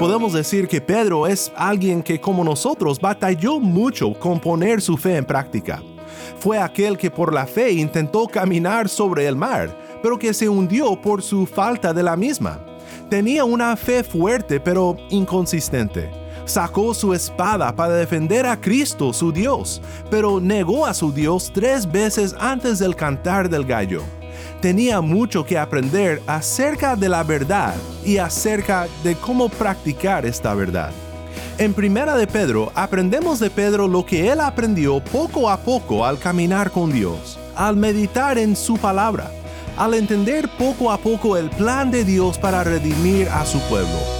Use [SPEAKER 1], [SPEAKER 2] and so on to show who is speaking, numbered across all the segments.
[SPEAKER 1] Podemos decir que Pedro es alguien que como nosotros batalló mucho con poner su fe en práctica. Fue aquel que por la fe intentó caminar sobre el mar, pero que se hundió por su falta de la misma. Tenía una fe fuerte pero inconsistente sacó su espada para defender a Cristo, su Dios, pero negó a su Dios tres veces antes del cantar del gallo. Tenía mucho que aprender acerca de la verdad y acerca de cómo practicar esta verdad. En Primera de Pedro aprendemos de Pedro lo que él aprendió poco a poco al caminar con Dios, al meditar en su palabra, al entender poco a poco el plan de Dios para redimir a su pueblo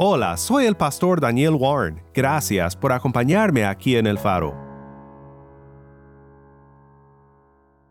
[SPEAKER 1] Hola, soy el pastor Daniel Warren. Gracias por acompañarme aquí en el faro.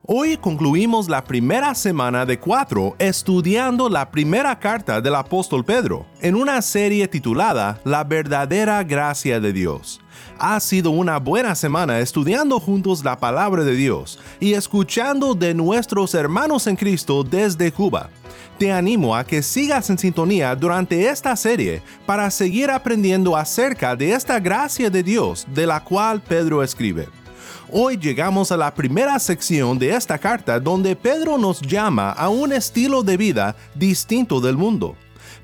[SPEAKER 1] Hoy concluimos la primera semana de cuatro estudiando la primera carta del apóstol Pedro en una serie titulada La verdadera gracia de Dios. Ha sido una buena semana estudiando juntos la palabra de Dios y escuchando de nuestros hermanos en Cristo desde Cuba te animo a que sigas en sintonía durante esta serie para seguir aprendiendo acerca de esta gracia de Dios de la cual Pedro escribe. Hoy llegamos a la primera sección de esta carta donde Pedro nos llama a un estilo de vida distinto del mundo.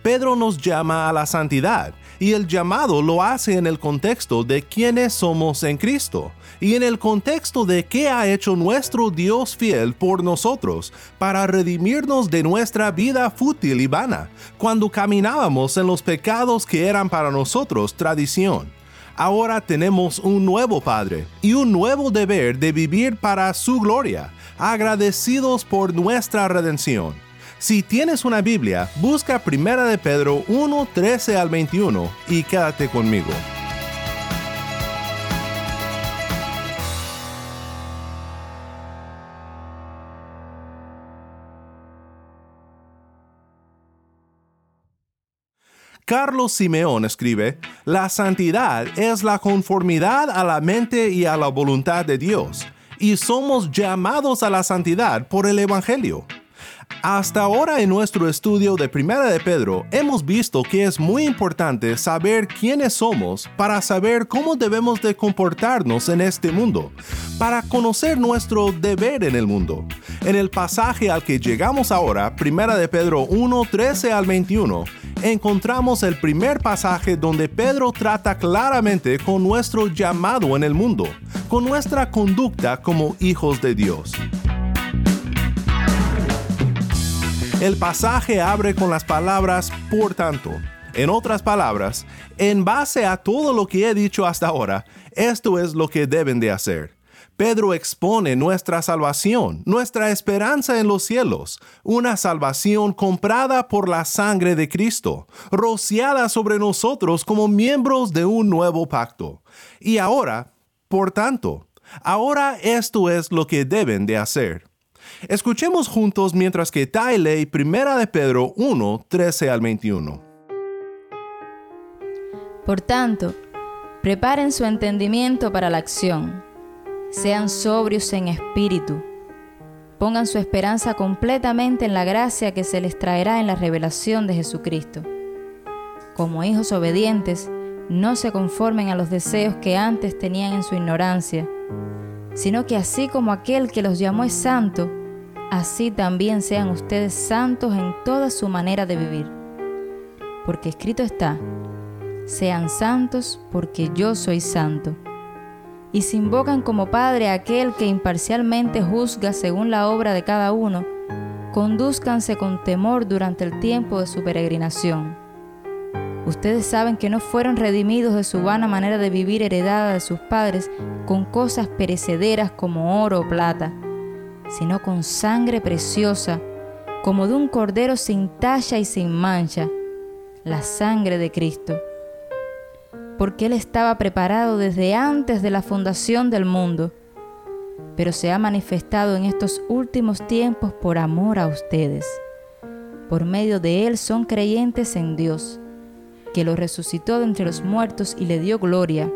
[SPEAKER 1] Pedro nos llama a la santidad y el llamado lo hace en el contexto de quiénes somos en Cristo y en el contexto de qué ha hecho nuestro Dios fiel por nosotros para redimirnos de nuestra vida fútil y vana, cuando caminábamos en los pecados que eran para nosotros tradición. Ahora tenemos un nuevo Padre y un nuevo deber de vivir para su gloria, agradecidos por nuestra redención si tienes una Biblia, busca Primera de Pedro 1, 13 al 21 y quédate conmigo. Carlos Simeón escribe, La santidad es la conformidad a la mente y a la voluntad de Dios, y somos llamados a la santidad por el Evangelio. Hasta ahora en nuestro estudio de Primera de Pedro hemos visto que es muy importante saber quiénes somos para saber cómo debemos de comportarnos en este mundo, para conocer nuestro deber en el mundo. En el pasaje al que llegamos ahora, Primera de Pedro 1, 13 al 21, encontramos el primer pasaje donde Pedro trata claramente con nuestro llamado en el mundo, con nuestra conducta como hijos de Dios. El pasaje abre con las palabras por tanto. En otras palabras, en base a todo lo que he dicho hasta ahora, esto es lo que deben de hacer. Pedro expone nuestra salvación, nuestra esperanza en los cielos, una salvación comprada por la sangre de Cristo, rociada sobre nosotros como miembros de un nuevo pacto. Y ahora, por tanto, ahora esto es lo que deben de hacer. Escuchemos juntos mientras que Tai Primera de Pedro 1, 13 al 21.
[SPEAKER 2] Por tanto, preparen su entendimiento para la acción. Sean sobrios en espíritu. Pongan su esperanza completamente en la gracia que se les traerá en la revelación de Jesucristo. Como hijos obedientes, no se conformen a los deseos que antes tenían en su ignorancia, sino que así como aquel que los llamó es santo, así también sean ustedes santos en toda su manera de vivir. Porque escrito está, sean santos porque yo soy santo. Y si invocan como Padre a aquel que imparcialmente juzga según la obra de cada uno, conduzcanse con temor durante el tiempo de su peregrinación. Ustedes saben que no fueron redimidos de su vana manera de vivir heredada de sus padres con cosas perecederas como oro o plata, sino con sangre preciosa, como de un cordero sin talla y sin mancha, la sangre de Cristo. Porque Él estaba preparado desde antes de la fundación del mundo, pero se ha manifestado en estos últimos tiempos por amor a ustedes. Por medio de Él son creyentes en Dios que lo resucitó de entre los muertos y le dio gloria,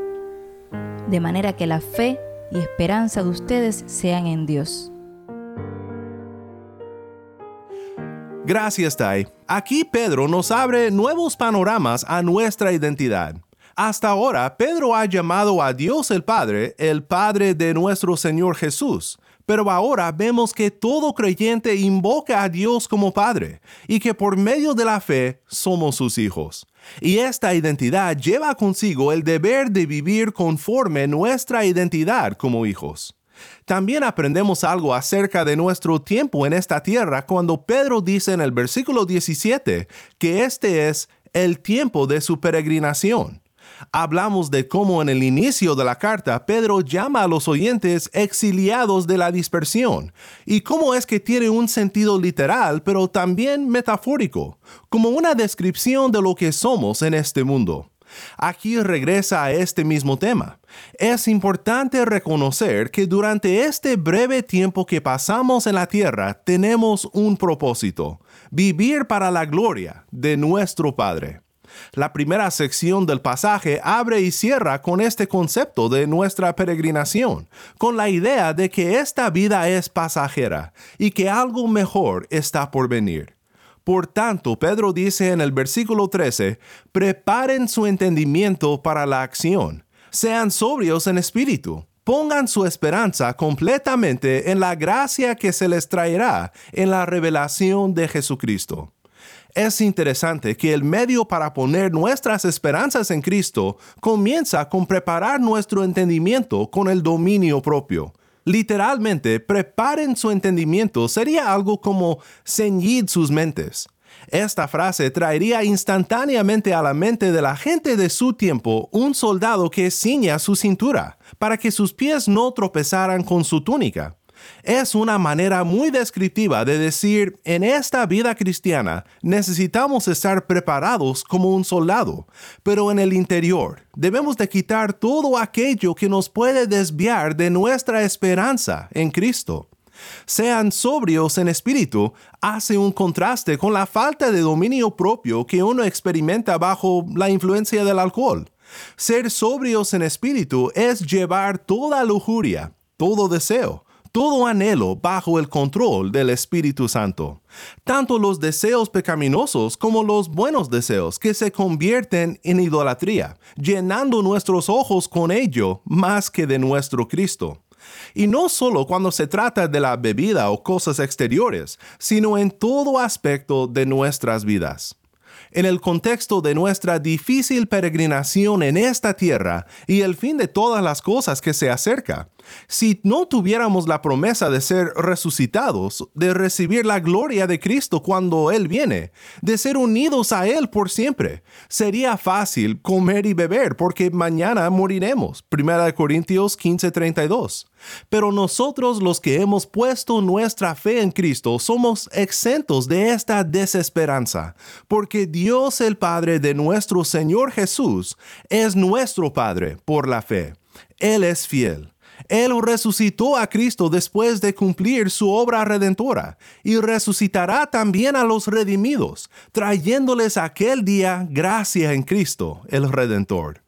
[SPEAKER 2] de manera que la fe y esperanza de ustedes sean en Dios.
[SPEAKER 1] Gracias, Tai. Aquí Pedro nos abre nuevos panoramas a nuestra identidad. Hasta ahora, Pedro ha llamado a Dios el Padre el Padre de nuestro Señor Jesús, pero ahora vemos que todo creyente invoca a Dios como Padre y que por medio de la fe somos sus hijos. Y esta identidad lleva consigo el deber de vivir conforme nuestra identidad como hijos. También aprendemos algo acerca de nuestro tiempo en esta tierra cuando Pedro dice en el versículo 17 que este es el tiempo de su peregrinación hablamos de cómo en el inicio de la carta Pedro llama a los oyentes exiliados de la dispersión y cómo es que tiene un sentido literal pero también metafórico, como una descripción de lo que somos en este mundo. Aquí regresa a este mismo tema. Es importante reconocer que durante este breve tiempo que pasamos en la tierra tenemos un propósito, vivir para la gloria de nuestro Padre. La primera sección del pasaje abre y cierra con este concepto de nuestra peregrinación, con la idea de que esta vida es pasajera y que algo mejor está por venir. Por tanto, Pedro dice en el versículo 13, preparen su entendimiento para la acción, sean sobrios en espíritu, pongan su esperanza completamente en la gracia que se les traerá en la revelación de Jesucristo es interesante que el medio para poner nuestras esperanzas en Cristo comienza con preparar nuestro entendimiento con el dominio propio. Literalmente, preparen su entendimiento sería algo como ceñid sus mentes. Esta frase traería instantáneamente a la mente de la gente de su tiempo un soldado que ciña su cintura, para que sus pies no tropezaran con su túnica. Es una manera muy descriptiva de decir, en esta vida cristiana necesitamos estar preparados como un soldado, pero en el interior debemos de quitar todo aquello que nos puede desviar de nuestra esperanza en Cristo. Sean sobrios en espíritu hace un contraste con la falta de dominio propio que uno experimenta bajo la influencia del alcohol. Ser sobrios en espíritu es llevar toda lujuria, todo deseo, todo anhelo bajo el control del Espíritu Santo, tanto los deseos pecaminosos como los buenos deseos que se convierten en idolatría, llenando nuestros ojos con ello más que de nuestro Cristo. Y no solo cuando se trata de la bebida o cosas exteriores, sino en todo aspecto de nuestras vidas en el contexto de nuestra difícil peregrinación en esta tierra y el fin de todas las cosas que se acerca. Si no tuviéramos la promesa de ser resucitados, de recibir la gloria de Cristo cuando Él viene, de ser unidos a Él por siempre, sería fácil comer y beber porque mañana moriremos. 1 Corintios 15:32. Pero nosotros los que hemos puesto nuestra fe en Cristo somos exentos de esta desesperanza, porque Dios el Padre de nuestro Señor Jesús es nuestro Padre por la fe. Él es fiel. Él resucitó a Cristo después de cumplir su obra redentora y resucitará también a los redimidos, trayéndoles aquel día gracia en Cristo, el Redentor.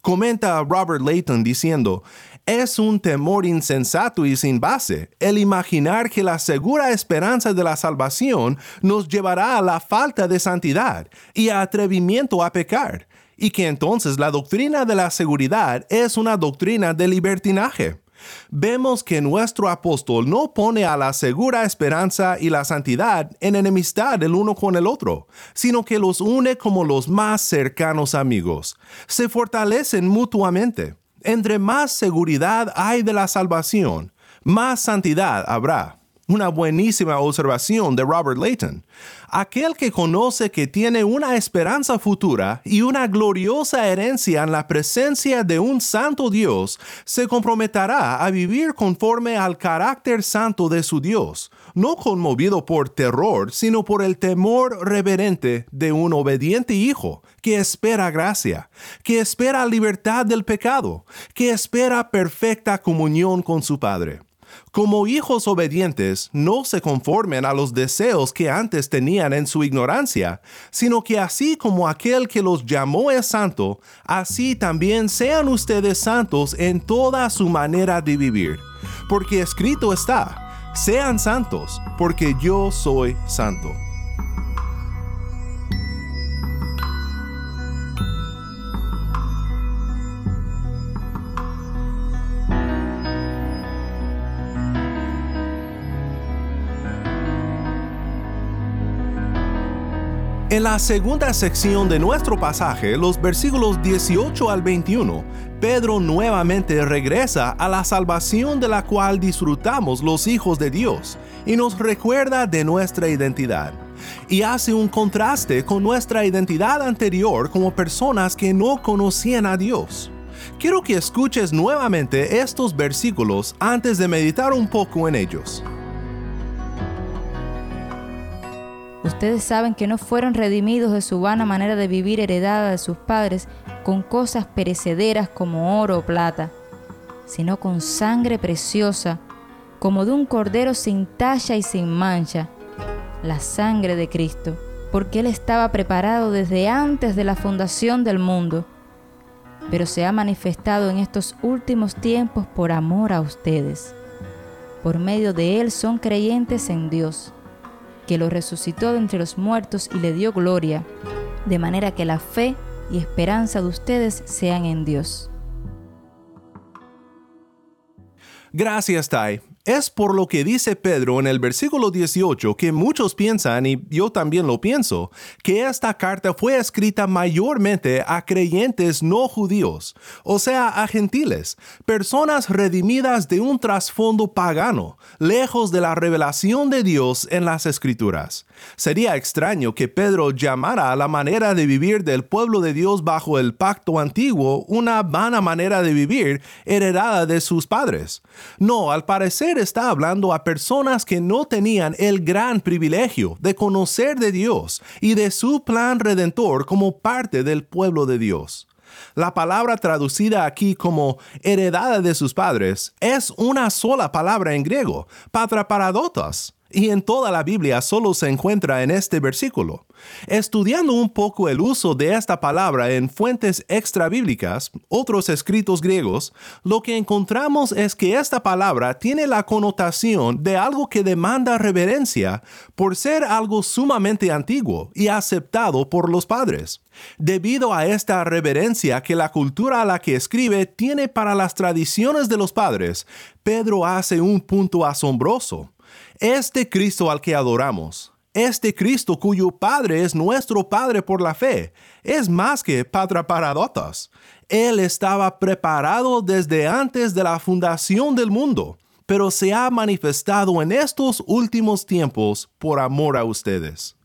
[SPEAKER 1] Comenta Robert Layton diciendo, es un temor insensato y sin base el imaginar que la segura esperanza de la salvación nos llevará a la falta de santidad y a atrevimiento a pecar, y que entonces la doctrina de la seguridad es una doctrina de libertinaje vemos que nuestro apóstol no pone a la segura esperanza y la santidad en enemistad el uno con el otro, sino que los une como los más cercanos amigos. Se fortalecen mutuamente. Entre más seguridad hay de la salvación, más santidad habrá. Una buenísima observación de Robert Layton. Aquel que conoce que tiene una esperanza futura y una gloriosa herencia en la presencia de un santo Dios, se comprometerá a vivir conforme al carácter santo de su Dios, no conmovido por terror, sino por el temor reverente de un obediente hijo que espera gracia, que espera libertad del pecado, que espera perfecta comunión con su Padre. Como hijos obedientes, no se conformen a los deseos que antes tenían en su ignorancia, sino que así como aquel que los llamó es santo, así también sean ustedes santos en toda su manera de vivir. Porque escrito está, sean santos, porque yo soy santo. En la segunda sección de nuestro pasaje, los versículos 18 al 21, Pedro nuevamente regresa a la salvación de la cual disfrutamos los hijos de Dios y nos recuerda de nuestra identidad. Y hace un contraste con nuestra identidad anterior como personas que no conocían a Dios. Quiero que escuches nuevamente estos versículos antes de meditar un poco en ellos.
[SPEAKER 2] Ustedes saben que no fueron redimidos de su vana manera de vivir heredada de sus padres con cosas perecederas como oro o plata, sino con sangre preciosa, como de un cordero sin talla y sin mancha, la sangre de Cristo, porque Él estaba preparado desde antes de la fundación del mundo, pero se ha manifestado en estos últimos tiempos por amor a ustedes. Por medio de Él son creyentes en Dios que lo resucitó de entre los muertos y le dio gloria, de manera que la fe y esperanza de ustedes sean en Dios.
[SPEAKER 1] Gracias, Tai. Es por lo que dice Pedro en el versículo 18 que muchos piensan, y yo también lo pienso, que esta carta fue escrita mayormente a creyentes no judíos, o sea, a gentiles, personas redimidas de un trasfondo pagano, lejos de la revelación de Dios en las escrituras. Sería extraño que Pedro llamara a la manera de vivir del pueblo de Dios bajo el pacto antiguo una vana manera de vivir heredada de sus padres. No, al parecer está hablando a personas que no tenían el gran privilegio de conocer de Dios y de su plan redentor como parte del pueblo de Dios. La palabra traducida aquí como heredada de sus padres es una sola palabra en griego, patraparadotos, y en toda la Biblia solo se encuentra en este versículo. Estudiando un poco el uso de esta palabra en fuentes extrabíblicas, otros escritos griegos, lo que encontramos es que esta palabra tiene la connotación de algo que demanda reverencia por ser algo sumamente antiguo y aceptado por los padres. Debido a esta reverencia que la cultura a la que escribe tiene para las tradiciones de los padres, Pedro hace un punto asombroso. Este Cristo al que adoramos, este Cristo cuyo Padre es nuestro Padre por la fe, es más que Padre Paradotas. Él estaba preparado desde antes de la fundación del mundo, pero se ha manifestado en estos últimos tiempos por amor a ustedes.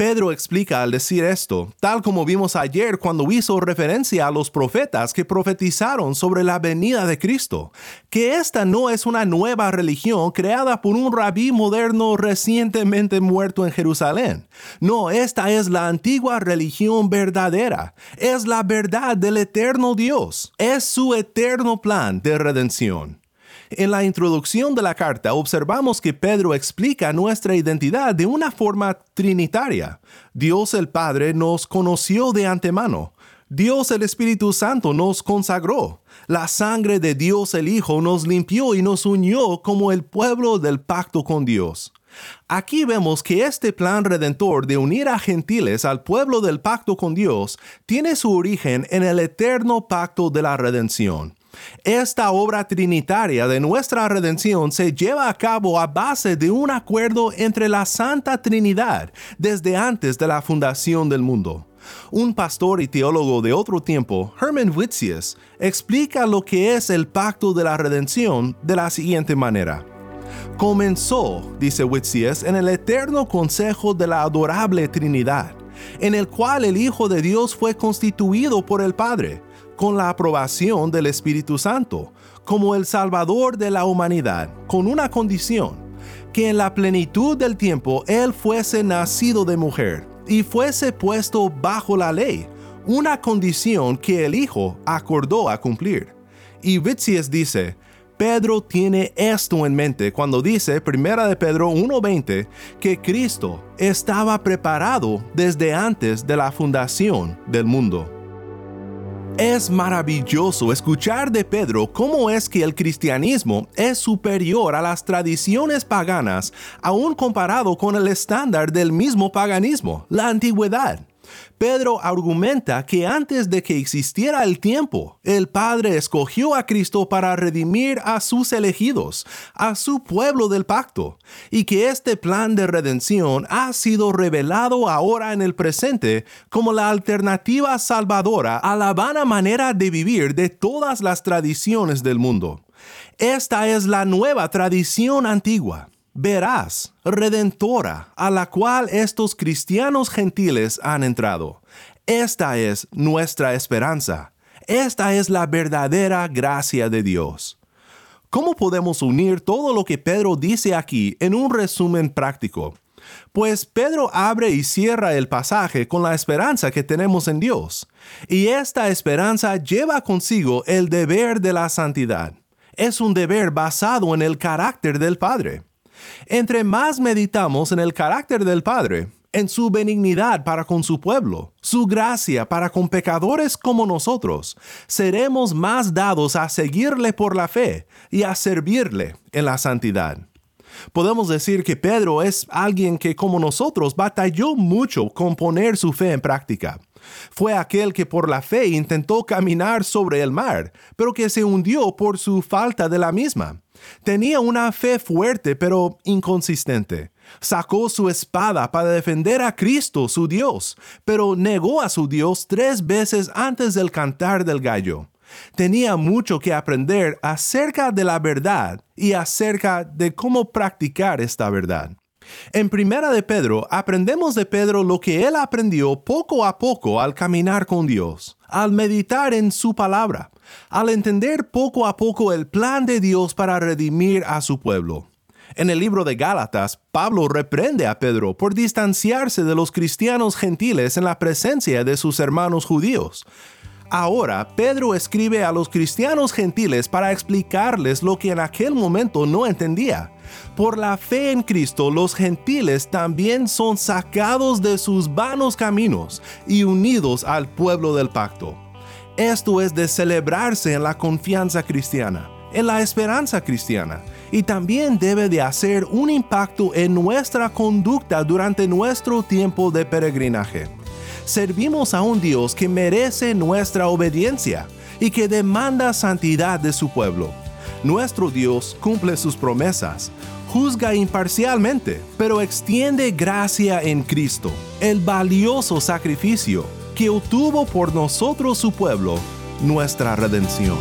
[SPEAKER 1] Pedro explica al decir esto, tal como vimos ayer cuando hizo referencia a los profetas que profetizaron sobre la venida de Cristo, que esta no es una nueva religión creada por un rabí moderno recientemente muerto en Jerusalén. No, esta es la antigua religión verdadera, es la verdad del eterno Dios, es su eterno plan de redención. En la introducción de la carta observamos que Pedro explica nuestra identidad de una forma trinitaria. Dios el Padre nos conoció de antemano. Dios el Espíritu Santo nos consagró. La sangre de Dios el Hijo nos limpió y nos unió como el pueblo del pacto con Dios. Aquí vemos que este plan redentor de unir a gentiles al pueblo del pacto con Dios tiene su origen en el eterno pacto de la redención. Esta obra trinitaria de nuestra redención se lleva a cabo a base de un acuerdo entre la Santa Trinidad desde antes de la fundación del mundo. Un pastor y teólogo de otro tiempo, Herman Witzius, explica lo que es el pacto de la redención de la siguiente manera. Comenzó, dice Whitsies, en el eterno consejo de la adorable Trinidad, en el cual el Hijo de Dios fue constituido por el Padre, con la aprobación del Espíritu Santo, como el Salvador de la humanidad, con una condición, que en la plenitud del tiempo Él fuese nacido de mujer y fuese puesto bajo la ley, una condición que el Hijo acordó a cumplir. Y Vitzies dice, Pedro tiene esto en mente cuando dice 1 de Pedro 1.20 que Cristo estaba preparado desde antes de la fundación del mundo. Es maravilloso escuchar de Pedro cómo es que el cristianismo es superior a las tradiciones paganas, aún comparado con el estándar del mismo paganismo, la antigüedad. Pedro argumenta que antes de que existiera el tiempo, el Padre escogió a Cristo para redimir a sus elegidos, a su pueblo del pacto, y que este plan de redención ha sido revelado ahora en el presente como la alternativa salvadora a la vana manera de vivir de todas las tradiciones del mundo. Esta es la nueva tradición antigua verás, redentora, a la cual estos cristianos gentiles han entrado. Esta es nuestra esperanza. Esta es la verdadera gracia de Dios. ¿Cómo podemos unir todo lo que Pedro dice aquí en un resumen práctico? Pues Pedro abre y cierra el pasaje con la esperanza que tenemos en Dios, y esta esperanza lleva consigo el deber de la santidad. Es un deber basado en el carácter del Padre. Entre más meditamos en el carácter del Padre, en su benignidad para con su pueblo, su gracia para con pecadores como nosotros, seremos más dados a seguirle por la fe y a servirle en la santidad. Podemos decir que Pedro es alguien que como nosotros batalló mucho con poner su fe en práctica. Fue aquel que por la fe intentó caminar sobre el mar, pero que se hundió por su falta de la misma. Tenía una fe fuerte pero inconsistente. Sacó su espada para defender a Cristo, su Dios, pero negó a su Dios tres veces antes del cantar del gallo. Tenía mucho que aprender acerca de la verdad y acerca de cómo practicar esta verdad. En Primera de Pedro aprendemos de Pedro lo que él aprendió poco a poco al caminar con Dios, al meditar en su palabra, al entender poco a poco el plan de Dios para redimir a su pueblo. En el libro de Gálatas, Pablo reprende a Pedro por distanciarse de los cristianos gentiles en la presencia de sus hermanos judíos. Ahora, Pedro escribe a los cristianos gentiles para explicarles lo que en aquel momento no entendía. Por la fe en Cristo, los gentiles también son sacados de sus vanos caminos y unidos al pueblo del pacto. Esto es de celebrarse en la confianza cristiana, en la esperanza cristiana, y también debe de hacer un impacto en nuestra conducta durante nuestro tiempo de peregrinaje. Servimos a un Dios que merece nuestra obediencia y que demanda santidad de su pueblo. Nuestro Dios cumple sus promesas, juzga imparcialmente, pero extiende gracia en Cristo, el valioso sacrificio que obtuvo por nosotros su pueblo, nuestra redención.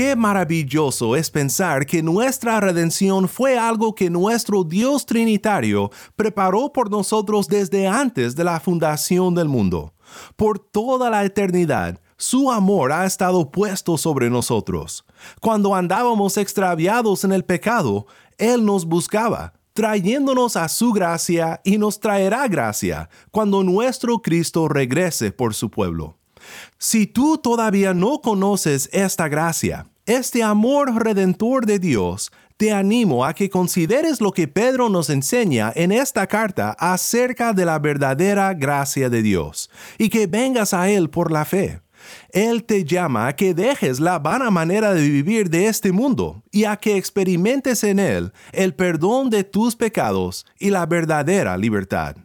[SPEAKER 1] Qué maravilloso es pensar que nuestra redención fue algo que nuestro Dios Trinitario preparó por nosotros desde antes de la fundación del mundo. Por toda la eternidad, su amor ha estado puesto sobre nosotros. Cuando andábamos extraviados en el pecado, Él nos buscaba, trayéndonos a su gracia y nos traerá gracia cuando nuestro Cristo regrese por su pueblo. Si tú todavía no conoces esta gracia, este amor redentor de Dios, te animo a que consideres lo que Pedro nos enseña en esta carta acerca de la verdadera gracia de Dios y que vengas a Él por la fe. Él te llama a que dejes la vana manera de vivir de este mundo y a que experimentes en Él el perdón de tus pecados y la verdadera libertad.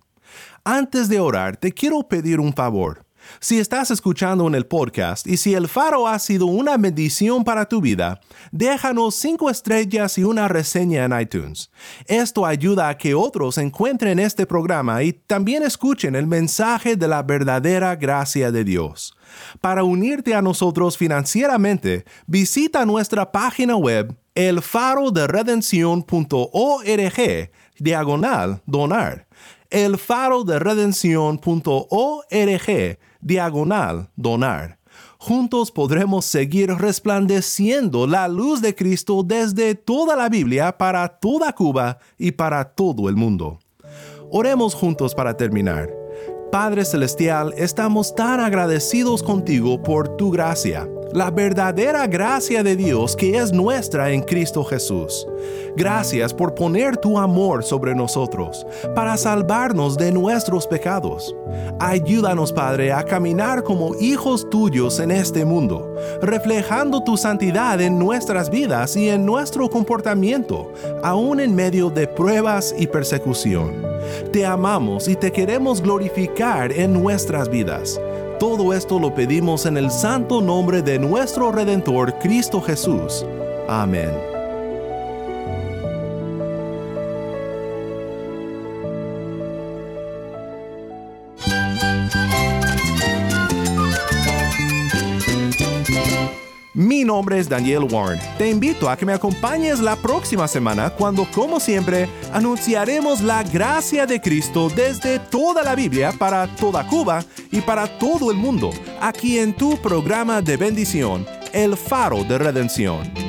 [SPEAKER 1] Antes de orar, te quiero pedir un favor. Si estás escuchando en el podcast y si el faro ha sido una bendición para tu vida, déjanos cinco estrellas y una reseña en iTunes. Esto ayuda a que otros encuentren este programa y también escuchen el mensaje de la verdadera gracia de Dios. Para unirte a nosotros financieramente, visita nuestra página web elfaroderedencion.org diagonal donar. elfaroderedencion.org diagonal donar. Juntos podremos seguir resplandeciendo la luz de Cristo desde toda la Biblia para toda Cuba y para todo el mundo. Oremos juntos para terminar. Padre Celestial, estamos tan agradecidos contigo por tu gracia la verdadera gracia de Dios que es nuestra en Cristo Jesús. Gracias por poner tu amor sobre nosotros, para salvarnos de nuestros pecados. Ayúdanos, Padre, a caminar como hijos tuyos en este mundo, reflejando tu santidad en nuestras vidas y en nuestro comportamiento, aún en medio de pruebas y persecución. Te amamos y te queremos glorificar en nuestras vidas. Todo esto lo pedimos en el santo nombre de nuestro Redentor Cristo Jesús. Amén. Nombre es Daniel Warren. Te invito a que me acompañes la próxima semana cuando, como siempre, anunciaremos la gracia de Cristo desde toda la Biblia para toda Cuba y para todo el mundo, aquí en tu programa de bendición, El Faro de Redención.